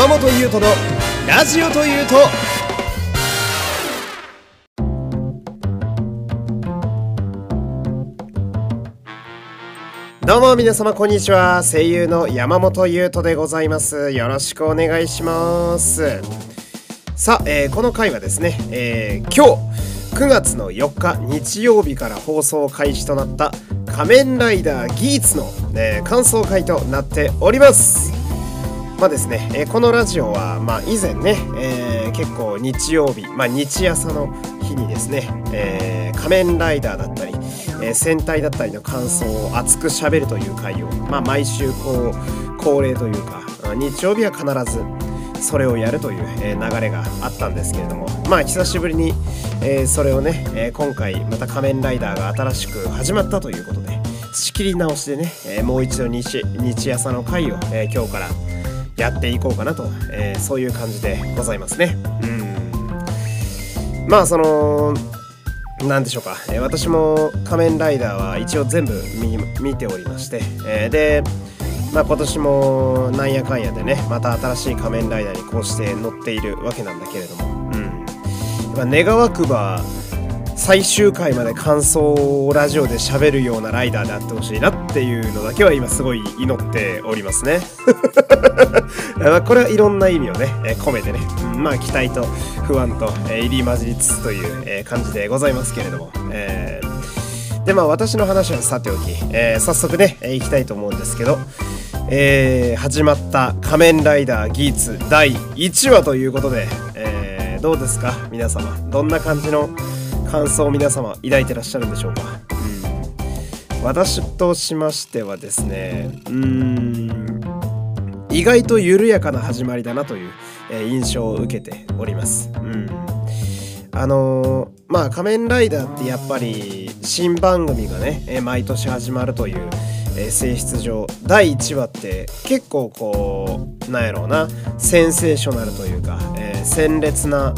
山本優斗のラジオというと。どうも皆様こんにちは。声優の山本優斗でございます。よろしくお願いします。さあ、えー、この回はですね、えー、今日9月の4日日曜日から放送開始となった仮面ライダーギーツの、えー、感想会となっております。まあですね、え、このラジオは、まあ、以前ね、えー、結構日曜日、まあ、日朝の日にですね、えー、仮面ライダーだったり、え戦隊だったりの感想を熱くしゃべるという回を、まあ、毎週こう恒例というか日曜日は必ずそれをやるという、流れがあったんですけれどもまあ久しぶりに、えそれをね、え今回また仮面ライダーが新しく始まったということで仕切り直しでね、えもう一度日日朝の回を、え今日からやっていこうかなと、えー、そういう感じでございますね。うん。まあその何でしょうか、え、私も仮面ライダーは一応全部見ておりまして、えー、で、まあ、今年もなんやかんやでねまた新しい仮面ライダーにこうして乗っているわけなんだけれども、うん、願わくば最終回まで感想をラジオで喋るようなライダーであってほしいなっていうのだけは今すごい祈っておりますね。これはいろんな意味をね、え込めてね、まあ期待と不安と、え入り混じりつつという、え感じでございますけれども、えー、でまあ私の話はさておき、えー、早速ね、えー、いきたいと思うんですけど、えー、始まった「仮面ライダーギーツ」第1話ということで、え、どうですか？皆様どんな感じの感想を皆様抱いてらっしゃるんでしょうか、うん、私としましてはですねうーん意外と緩やかな始まりだなという、えー、印象を受けております、うん、あのー、まあ仮面ライダーってやっぱり新番組がね、えー、毎年始まるという、えー、性質上第1話って結構こうなんやろうなセンセーショナルというか、えー、鮮烈な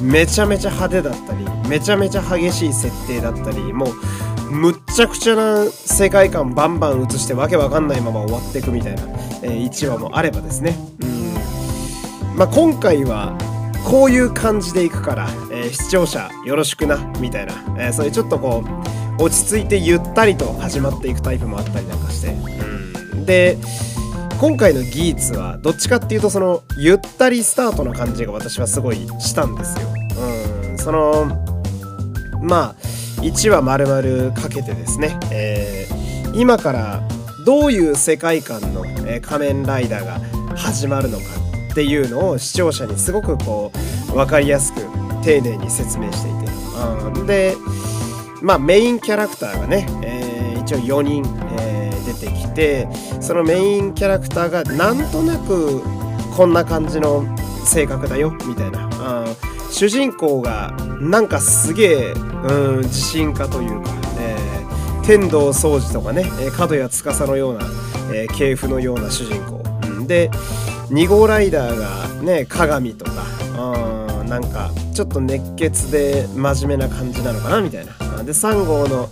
めちゃめちゃ派手だったりめちゃめちゃ激しい設定だったりもうむっちゃくちゃな世界観バンバン映してわけわかんないまま終わっていくみたいな、えー、1話もあればですね。うん。まあ今回はこういう感じでいくから、えー、視聴者よろしくなみたいな、えー、そういうちょっとこう落ち着いてゆったりと始まっていくタイプもあったりなんかして。うん。で今回のギーツはどっちかっていうとそのゆったりスタートの感じが私はすごいしたんですよ。うん、そのまあ1話丸々かけてですね、えー、今からどういう世界観の、えー、仮面ライダーが始まるのかっていうのを視聴者にすごくこう分かりやすく丁寧に説明していて、うん、でまあメインキャラクターがね、えー、一応4人、えー、出てきてそのメインキャラクターがなんとなくこんな感じの性格だよみたいな、うん、主人公がなんかすげえ、うん、自信家というか、えー、天道掃除とかね角谷司のような、えー、系譜のような主人公、うん、で2号ライダーがね鏡とか、うん、なんかちょっと熱血で真面目な感じなのかなみたいな。で3号の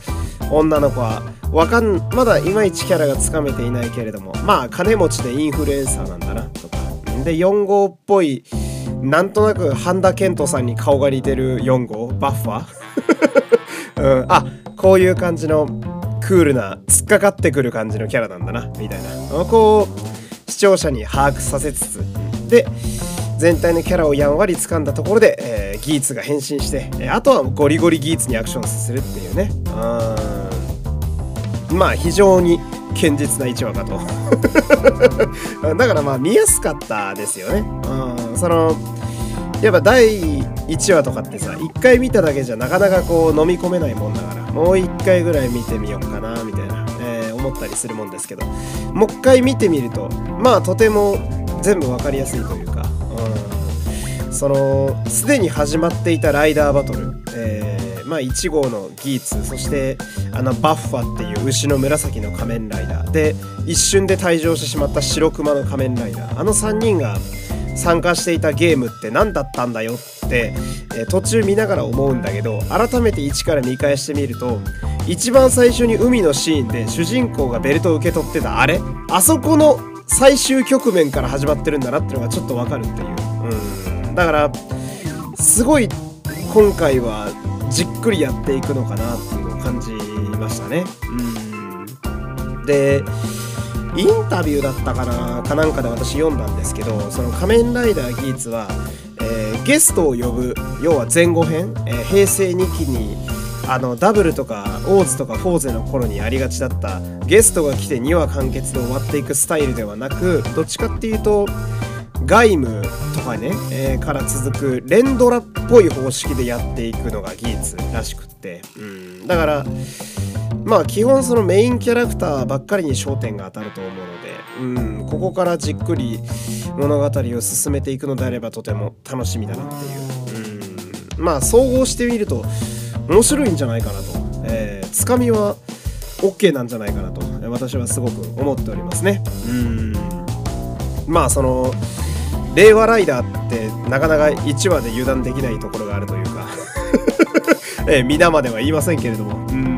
女の子はかんまだいまいちキャラがつかめていないけれどもまあ金持ちでインフルエンサーなんだなとか。で4号っぽいなんとなく半田健人さんに顔が似てる4号バッファ、うん、あこういう感じのクールな突っかかってくる感じのキャラなんだなみたいな。こう視聴者に把握させつつ。で全体のキャラをやんわり掴んだところで、えー、ギーツが変身して、えー、あとはゴリゴリギーツにアクションするっていうね。うん。まあ非常に堅実な1話かと。だからまあ見やすかったですよね。うん。そのやっぱ第1話とかってさ1回見ただけじゃなかなかこう飲み込めないもんだからもう1回ぐらい見てみようかなみたいな、えー、思ったりするもんですけどもう1回見てみるとまあとても全部分かりやすいというか、うん、そのすでに始まっていたライダーバトル、えー、まあ1号のギーツそしてあのバッファっていう牛の紫の仮面ライダーで一瞬で退場してしまった白熊の仮面ライダーあの3人が参加していたゲームって何だったんだよって、え、途中見ながら思うんだけど改めて1から見返してみると一番最初に海のシーンで主人公がベルトを受け取ってたあれ？あそこの最終局面から始まってるんだなってのがちょっとわかるっていう、う、だからすごい今回はじっくりやっていくのかなっていうのを感じましたね。うん。でインタビューだったかなかなんかで私読んだんですけどその仮面ライダーギーツは、えー、ゲストを呼ぶ要は前後編、えー、平成2期にあのダブルとかオーズとかフォーゼの頃にありがちだったゲストが来て2話完結で終わっていくスタイルではなくどっちかっていうと外務とかね、えー、から続く連ドラっぽい方式でやっていくのがギーツらしくって、うん、だからまあ基本そのメインキャラクターばっかりに焦点が当たると思うので、うん、ここからじっくり物語を進めていくのであればとても楽しみだなっていう、うん、まあ総合してみると面白いんじゃないかなと、えー、つかみは OK なんじゃないかなと私はすごく思っておりますね。うん。まあその令和ライダーってなかなか1話で油断できないところがあるというか。えー、皆までは言いませんけれども。うん。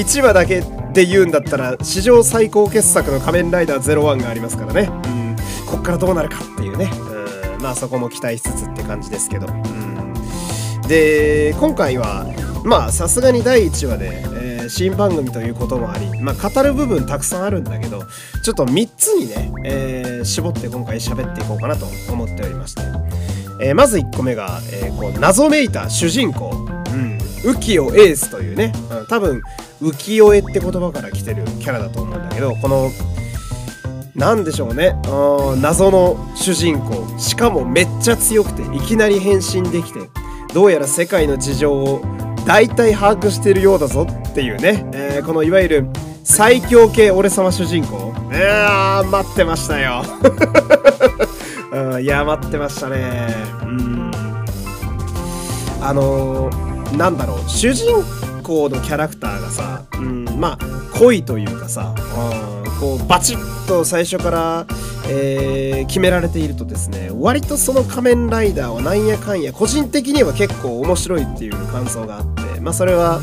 1話だけで言うんだったら史上最高傑作の「仮面ライダー01」がありますからね。うん。こっからどうなるかっていうね。うん。まあそこも期待しつつって感じですけど。うん。で今回はまあさすがに第1話で、えー、新番組ということもあり、まあ、語る部分たくさんあるんだけどちょっと3つにね、えー、絞って今回喋っていこうかなと思っておりまして、えー、まず1個目が、えこう謎めいた主人公、うん、浮世エースというね、うん、多分浮世絵って言葉から来てるキャラだと思うんだけどこの何でしょうね謎の主人公。しかもめっちゃ強くていきなり変身できてどうやら世界の事情を大体把握してるようだぞっていうね、えー、このいわゆる最強系俺様主人公。いやー待ってましたよ、うん、いや待ってましたね。うん。あのー、なんだろう主人公のキャラクターがさ、うん、まあ恋というかさ、うん、こうバチッと最初からえー、決められているとですね割とその仮面ライダーはなんやかんや個人的には結構面白いっていう感想があってまあそれは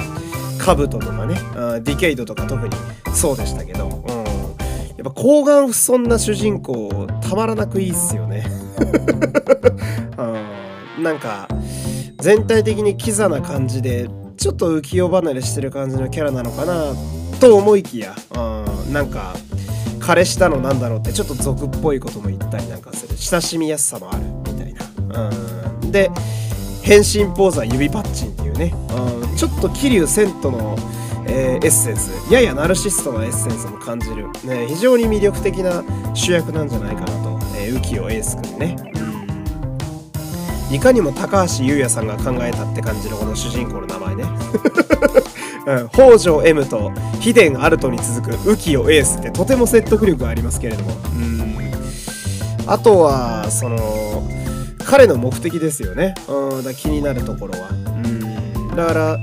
カブトとかねディケイドとか特にそうでしたけど、うん、やっぱ睾丸不損な主人公たまらなくいいっすよね、うん、なんか全体的にキザな感じでちょっと浮世離れしてる感じのキャラなのかなと思いきや、うん、なんか彼氏だのなんだろうってちょっと俗っぽいことも言ったりなんかする。親しみやすさもあるみたいな。うん。で変身ポーズは指パッチンっていうね。うん。ちょっと桐生千とのえー、エッセンス。ややナルシストのエッセンスも感じる、ね、非常に魅力的な主役なんじゃないかなと、えー、浮世エースくんね。いかにも高橋優也さんが考えたって感じのこの主人公の名前ね。うん、北条 M と秘伝アルトに続く浮世エースってとても説得力がありますけれども。うん。あとはその彼の目的ですよね。うんだ気になるところは。うん。だから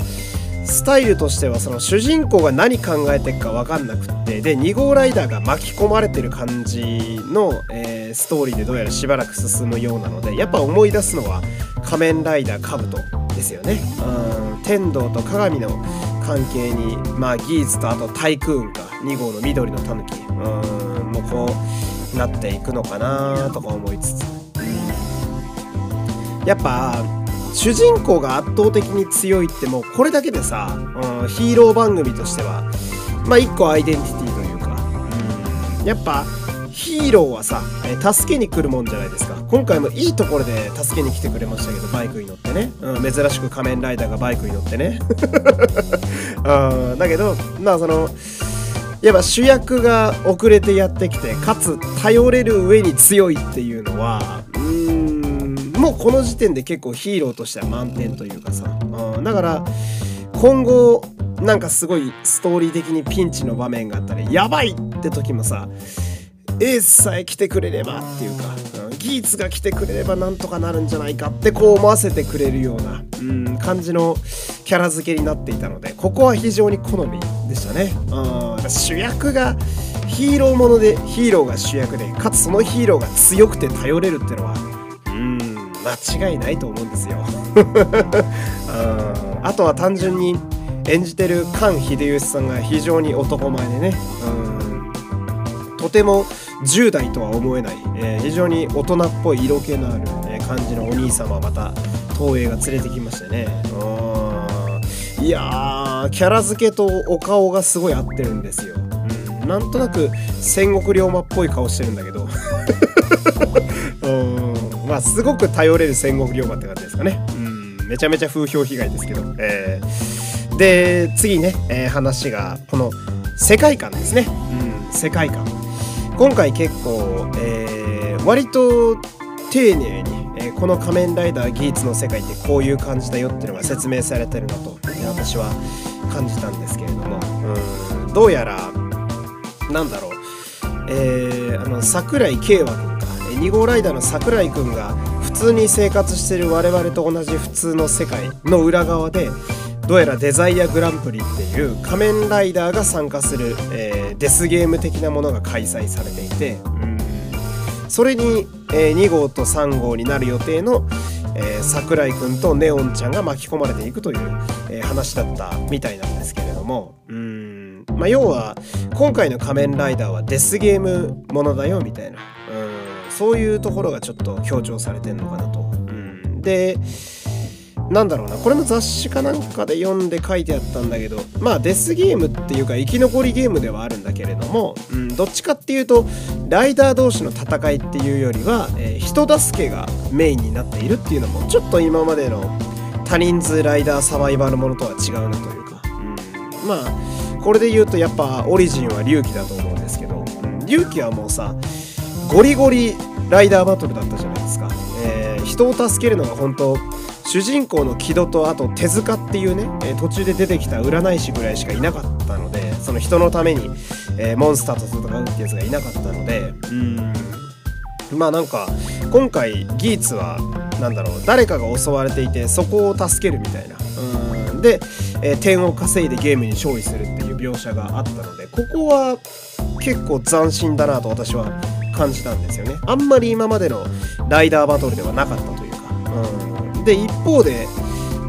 スタイルとしてはその主人公が何考えてるか分かんなくってで2号ライダーが巻き込まれてる感じの、えー、ストーリーでどうやらしばらく進むようなのでやっぱ思い出すのは仮面ライダーカブトですよね。うん。天道と鏡の関係にまあギーツとあとタイクーンか2号の緑のタヌキ。うん。もうこうなっていくのかなとか思いつつ。やっぱ主人公が圧倒的に強いってもうこれだけでさ、うん、ヒーロー番組としてはまあ一個アイデンティティというか、うん、やっぱヒーローはさ、え助けに来るもんじゃないですか。今回もいいところで助けに来てくれましたけどバイクに乗ってね、うん、珍しく仮面ライダーがバイクに乗ってね。うんだけどまあそのやっぱ主役が遅れてやってきてかつ頼れる上に強いっていうのはうーんもうこの時点で結構ヒーローとしては満点というかさ、うん、だから今後なんかすごいストーリー的にピンチの場面があったりやばいって時もさエースさえ来てくれればっていうか、ギーツが来てくれればなんとかなるんじゃないかってこう思わせてくれるような、うん、感じのキャラ付けになっていたのでここは非常に好みでしたね、うん、主役がヒーローものでヒーローが主役でかつそのヒーローが強くて頼れるってのはうん間違いないと思うんですよ、うん、あとは単純に演じてる菅秀吉さんが非常に男前でね、うんとても10代とは思えない、えー、非常に大人っぽい色気のある、え感じのお兄様また東映が連れてきましてね。いやキャラ付けとお顔がすごい合ってるんですよ、うん、なんとなく戦国龍馬っぽい顔してるんだけど。うん。まあすごく頼れる戦国龍馬って感じですかね、めちゃめちゃ風評被害ですけど、えー、で次ね、えー、話がこの世界観ですね、うん、世界観。今回結構、えー、割と丁寧に、えー、この仮面ライダーギーツの世界ってこういう感じだよっていうのが説明されてるなと、え私は感じたんですけれどもうん。どうやらなんだろうえー、あの桜井慶和君か2号ライダーの桜井君が普通に生活してる我々と同じ普通の世界の裏側でどうやらデザイアグランプリっていう仮面ライダーが参加する、えー、デスゲーム的なものが開催されていて、うん、それに、えー、2号と3号になる予定の、えー、桜井くんとネオンちゃんが巻き込まれていくという、えー、話だったみたいなんですけれども、うん。まあ、要は今回の仮面ライダーはデスゲームものだよみたいな、うん、そういうところがちょっと強調されてんのかなと。うん、でなんだろうな。これも雑誌かなんかで読んで書いてあったんだけどまあデスゲームっていうか生き残りゲームではあるんだけれども、うん、どっちかっていうとライダー同士の戦いっていうよりは、えー、人助けがメインになっているっていうのもちょっと今までの多人数ライダーサバイバルものとは違うなというか、うん、まあこれで言うとやっぱオリジンは龍騎だと思うんですけど、うん、龍騎はもうさゴリゴリライダーバトルだったじゃないですか、えー、人を助けるのが本当主人公の木戸とあと手塚っていうね、えー、途中で出てきた占い師ぐらいしかいなかったのでその人のために、えー、モンスターと戦うってやつがいなかったのでうん。まあなんか今回ギーツは何だろう誰かが襲われていてそこを助けるみたいな。うん。で、えー、点を稼いでゲームに勝利するっていう描写があったのでここは結構斬新だなと私は感じたんですよね。あんまり今までのライダーバトルではなかったというか。うんで一方で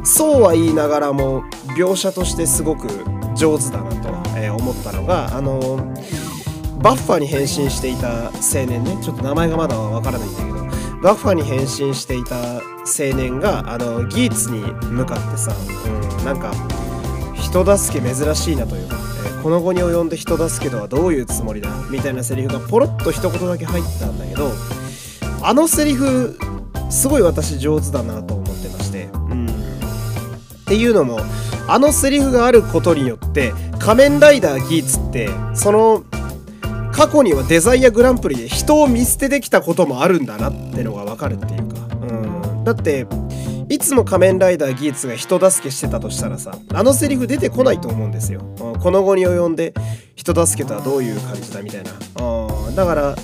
そうは言いながらも描写としてすごく上手だなと、え思ったのがあのバッファに変身していた青年ねちょっと名前がまだわからないんだけどバッファに変身していた青年があのギーツに向かってさ、うん、なんか人助け珍しいなというか、えー、この後に及んで人助けとはどういうつもりだみたいなセリフがポロッと一言だけ入ったんだけどあのセリフすごい私上手だなとっていうのもあのセリフがあることによって仮面ライダーギーツってその過去にはデザイアグランプリで人を見捨ててきたこともあるんだなってのがわかるっていうか、うん、だっていつも仮面ライダーギーツが人助けしてたとしたらさあのセリフ出てこないと思うんですよ、この後に及んで人助けとはどういう感じだみたいな、だから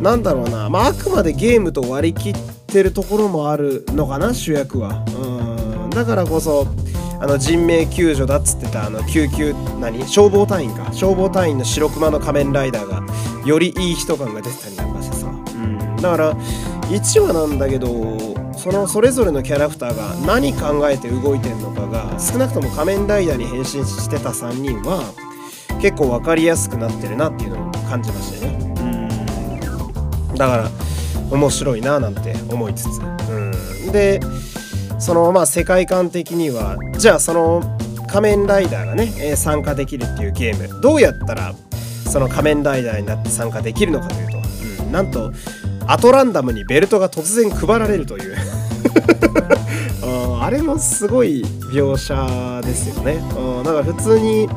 なんだろうな、まあ、あくまでゲームと割り切ってるところもあるのかな主役は、うん。だからこそあの人命救助だっつってたあの救急何？消防隊員か。消防隊員の白熊の仮面ライダーがよりいい人感が出てたりなんかしてさ、うん、だから1話なんだけどそのそれぞれのキャラクターが何考えて動いてんのかが少なくとも仮面ライダーに変身してた3人は結構分かりやすくなってるなっていうのを感じましてね。うん。だから面白いななんて思いつつ。うん。でそのまあ世界観的にはじゃあその仮面ライダーがね、参加できるっていうゲームどうやったらその仮面ライダーになって参加できるのかというと、うん、なんとアトランダムにベルトが突然配られるという あれもすごい描写ですよね。だから普通に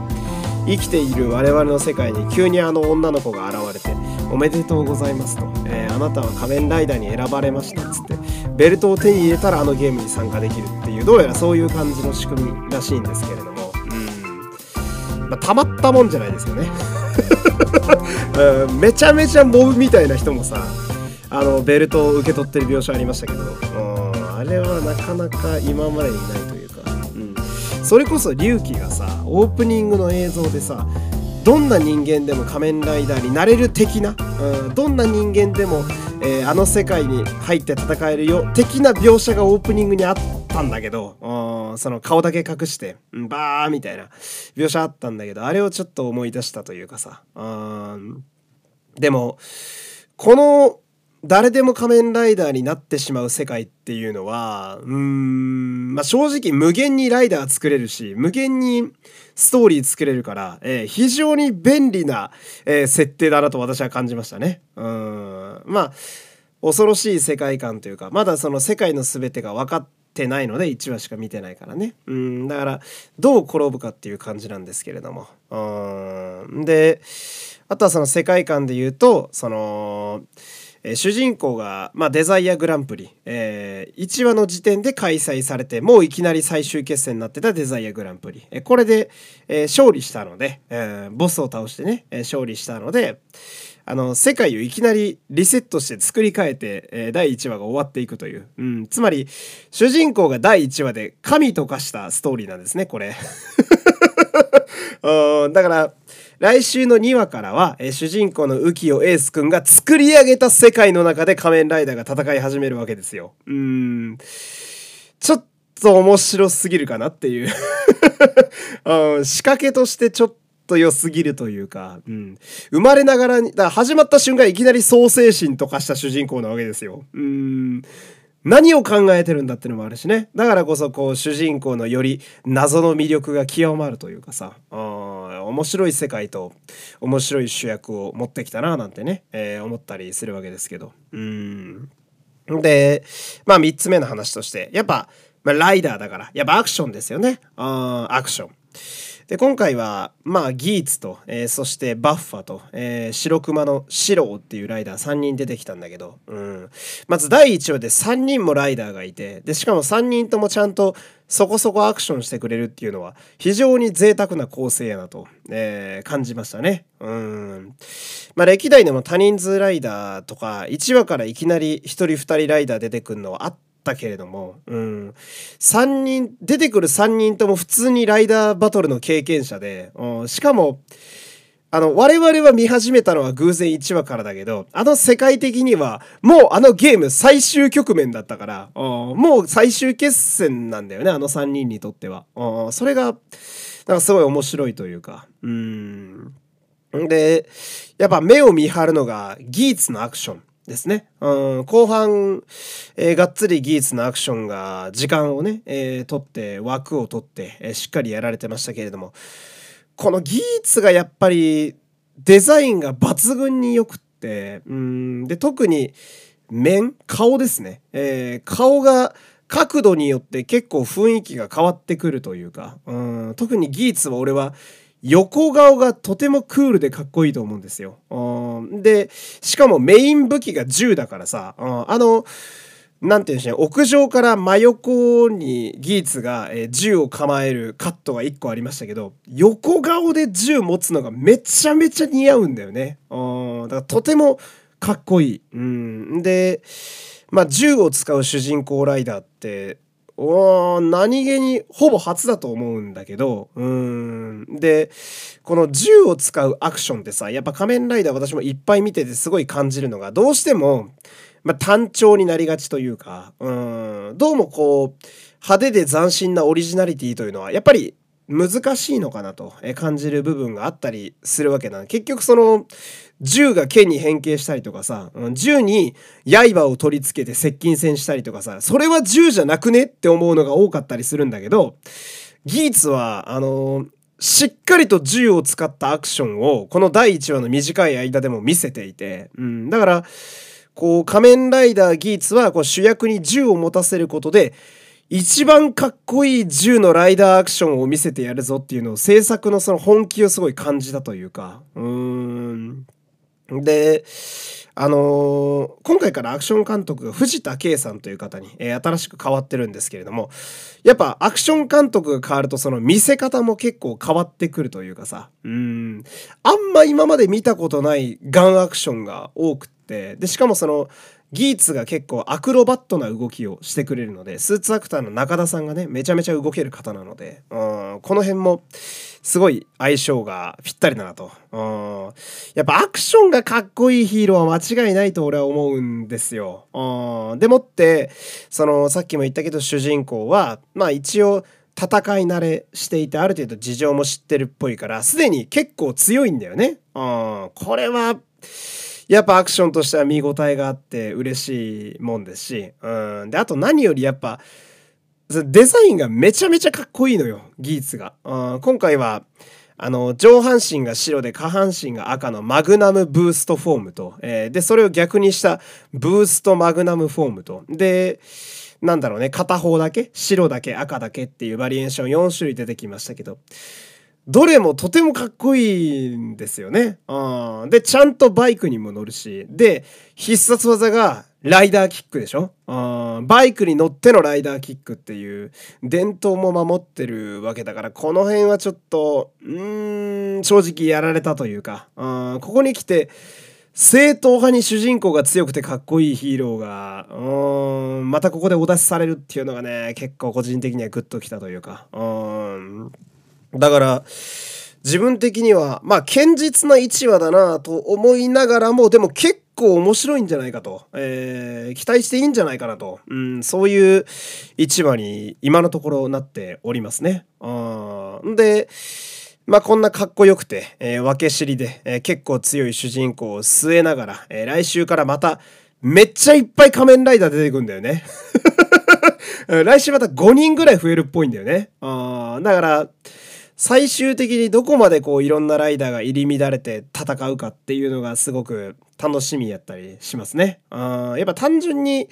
生きている我々の世界に急にあの女の子が現れて「おめでとうございますと」えー、あなたは仮面ライダーに選ばれました」っつってベルトを手に入れたらあのゲームに参加できるっていうどうやらそういう感じの仕組みらしいんですけれども、うん。まあ、たまったもんじゃないですよね。うん、めちゃめちゃモブみたいな人もさあのベルトを受け取ってる描写ありましたけど、うん、あれはなかなか今までにないというか、うん、それこそ龍騎がさオープニングの映像でさどんな人間でも仮面ライダーになれる的な、うん、どんな人間でもえー、あの世界に入って戦えるよ的な描写がオープニングにあったんだけどその顔だけ隠してバーみたいな描写あったんだけどあれをちょっと思い出したというかさでもこの誰でも仮面ライダーになってしまう世界っていうのは、うーん、まあ、正直無限にライダー作れるし、無限にストーリー作れるから、えー、非常に便利な、えー、設定だなと私は感じましたね。うん。まあ、恐ろしい世界観というか、まだその世界の全てが分かってないので1話しか見てないからね。うん、だから、どう転ぶかっていう感じなんですけれども。うん。で、あとはその世界観で言うと、その、えー、主人公が、まあ、デザイアグランプリ、えー、1話の時点で開催されてもういきなり最終決戦になってたデザイアグランプリ、えー、これで、え勝利したので、えボスを倒してね、え勝利したのであの世界をいきなりリセットして作り変えて、え第1話が終わっていくという、うん、つまり主人公が第1話で神と化したストーリーなんですねこれ。だから来週の2話からは、えー、主人公の浮世エースくんが作り上げた世界の中で仮面ライダーが戦い始めるわけですよ。うん。ちょっと面白すぎるかなっていう うん。仕掛けとしてちょっと良すぎるというか、うん。生まれながらに、だから始まった瞬間いきなり創世神と化した主人公なわけですよ。うん。何を考えてるんだってのもあるしね。だからこそこう主人公のより謎の魅力が極まるというかさ、あ面白い世界と面白い主役を持ってきたななんてね、えー、思ったりするわけですけど。うん。で、まあ3つ目の話として、やっぱ、まあ、ライダーだから、やっぱアクションですよね。あアクション。で今回はまあギーツと、えー、そしてバッファと、えー、白熊のシローっていうライダー3人出てきたんだけど、うん、まず第1話で3人もライダーがいてでしかも3人ともちゃんとそこそこアクションしてくれるっていうのは非常に贅沢な構成やなと、えー、感じましたね。うんまあ、歴代でも多人数ライダーとか1話からいきなり1人2人ライダー出てくるのはあってったけれども、うん、3人出てくる3人とも普通にライダーバトルの経験者で、うん、しかもあの我々は見始めたのは偶然1話からだけどあの世界的にはもうあのゲーム最終局面だったから、うん、もう最終決戦なんだよねあの3人にとっては、うん、それがなんかすごい面白いというかうん。でやっぱ目を見張るのがギーツのアクション。ですね。うん、後半、えー、がっつり技術のアクションが時間をね、えー、取って枠を取って、えー、しっかりやられてましたけれどもこの技術がやっぱりデザインが抜群によくってうんで特に面顔ですね、えー、顔が角度によって結構雰囲気が変わってくるというかうん特に技術は俺は横顔がとてもクールでかっこいいと思うんですよ。で、しかもメイン武器が銃だからさ、あの、なんていうんでしょうね、屋上から真横にギーツが、え銃を構えるカットが1個ありましたけど、横顔で銃持つのがめちゃめちゃ似合うんだよね。だからとてもかっこいい。うん、で、まあ銃を使う主人公ライダーって、お何気にほぼ初だと思うんだけどうん。でこの銃を使うアクションってさやっぱ仮面ライダー私もいっぱい見ててすごい感じるのがどうしても、まあ、単調になりがちというかうん。どうもこう派手で斬新なオリジナリティというのはやっぱり難しいのかなと感じる部分があったりするわけな結局その銃が剣に変形したりとかさ銃に刃を取り付けて接近戦したりとかさそれは銃じゃなくねって思うのが多かったりするんだけどギーツはあのー、しっかりと銃を使ったアクションをこの第1話の短い間でも見せていて、うん、だからこう仮面ライダーギーツはこう主役に銃を持たせることで一番かっこいい銃のライダーアクションを見せてやるぞっていうのを制作のその本気をすごい感じたというか。うーん。であのー、今回からアクション監督が藤田圭さんという方に、えー、新しく変わってるんですけれどもやっぱアクション監督が変わるとその見せ方も結構変わってくるというかさ。うん。あんま今まで見たことないガンアクションが多くって。でしかもそのギーツが結構アクロバットな動きをしてくれるのでスーツアクターの中田さんがねめちゃめちゃ動ける方なのでうんこの辺もすごい相性がぴったりだなと。うん。やっぱアクションがかっこいいヒーローは間違いないと俺は思うんですよ。うん。でもってそのさっきも言ったけど主人公はまあ一応戦い慣れしていてある程度事情も知ってるっぽいからすでに結構強いんだよね。うん。これはやっぱアクションとしては見応えがあって嬉しいもんですし、うん。で、あと何よりやっぱ、デザインがめちゃめちゃかっこいいのよ、技術が。うん、今回は、あの、上半身が白で下半身が赤のマグナムブーストフォームと、えー、で、それを逆にしたブーストマグナムフォームと、で、なんだろうね、片方だけ、白だけ、赤だけっていうバリエーション4種類出てきましたけど、どれもとてもかっこいいんですよね。うん、で、ちゃんとバイクにも乗るし、で、必殺技がライダーキックでしょ。うん。バイクに乗ってのライダーキックっていう伝統も守ってるわけだから、この辺はちょっと、うん、正直やられたというか、うん。ここに来て、正統派に主人公が強くてかっこいいヒーローが、うん、またここでお出しされるっていうのがね、結構個人的にはグッときたというか、うん、だから、自分的には、まあ、堅実な1話だなと思いながらも、でも結構面白いんじゃないかと、えー、期待していいんじゃないかなと、うん、そういう1話に今のところなっておりますね。うん、で、まあこんなかっこよくて、えー、分け知りで、えー、結構強い主人公を据えながら、えー、来週からまためっちゃいっぱい仮面ライダー出てくんだよね。来週また5人ぐらい増えるっぽいんだよね。あだから、最終的にどこまでこういろんなライダーが入り乱れて戦うかっていうのがすごく楽しみやったりしますね。あやっぱ単純に、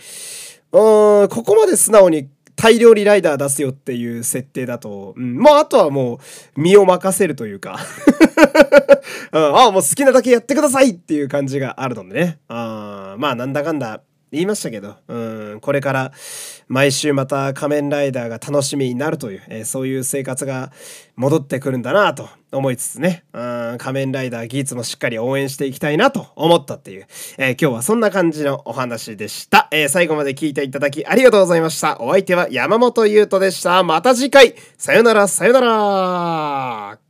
うんここまで素直に大量にライダー出すよっていう設定だと、うん、まああとはもう身を任せるというか うん、ああもう好きなだけやってくださいっていう感じがあるのでね。あまあなんだかんだ言いましたけど、うん、これから毎週また仮面ライダーが楽しみになるという、えー、そういう生活が戻ってくるんだなと思いつつね、うん、仮面ライダーギーツもしっかり応援していきたいなと思ったっていう、えー、今日はそんな感じのお話でした、えー、最後まで聞いていただきありがとうございました。お相手は山本優斗でした。また次回、さよならさよなら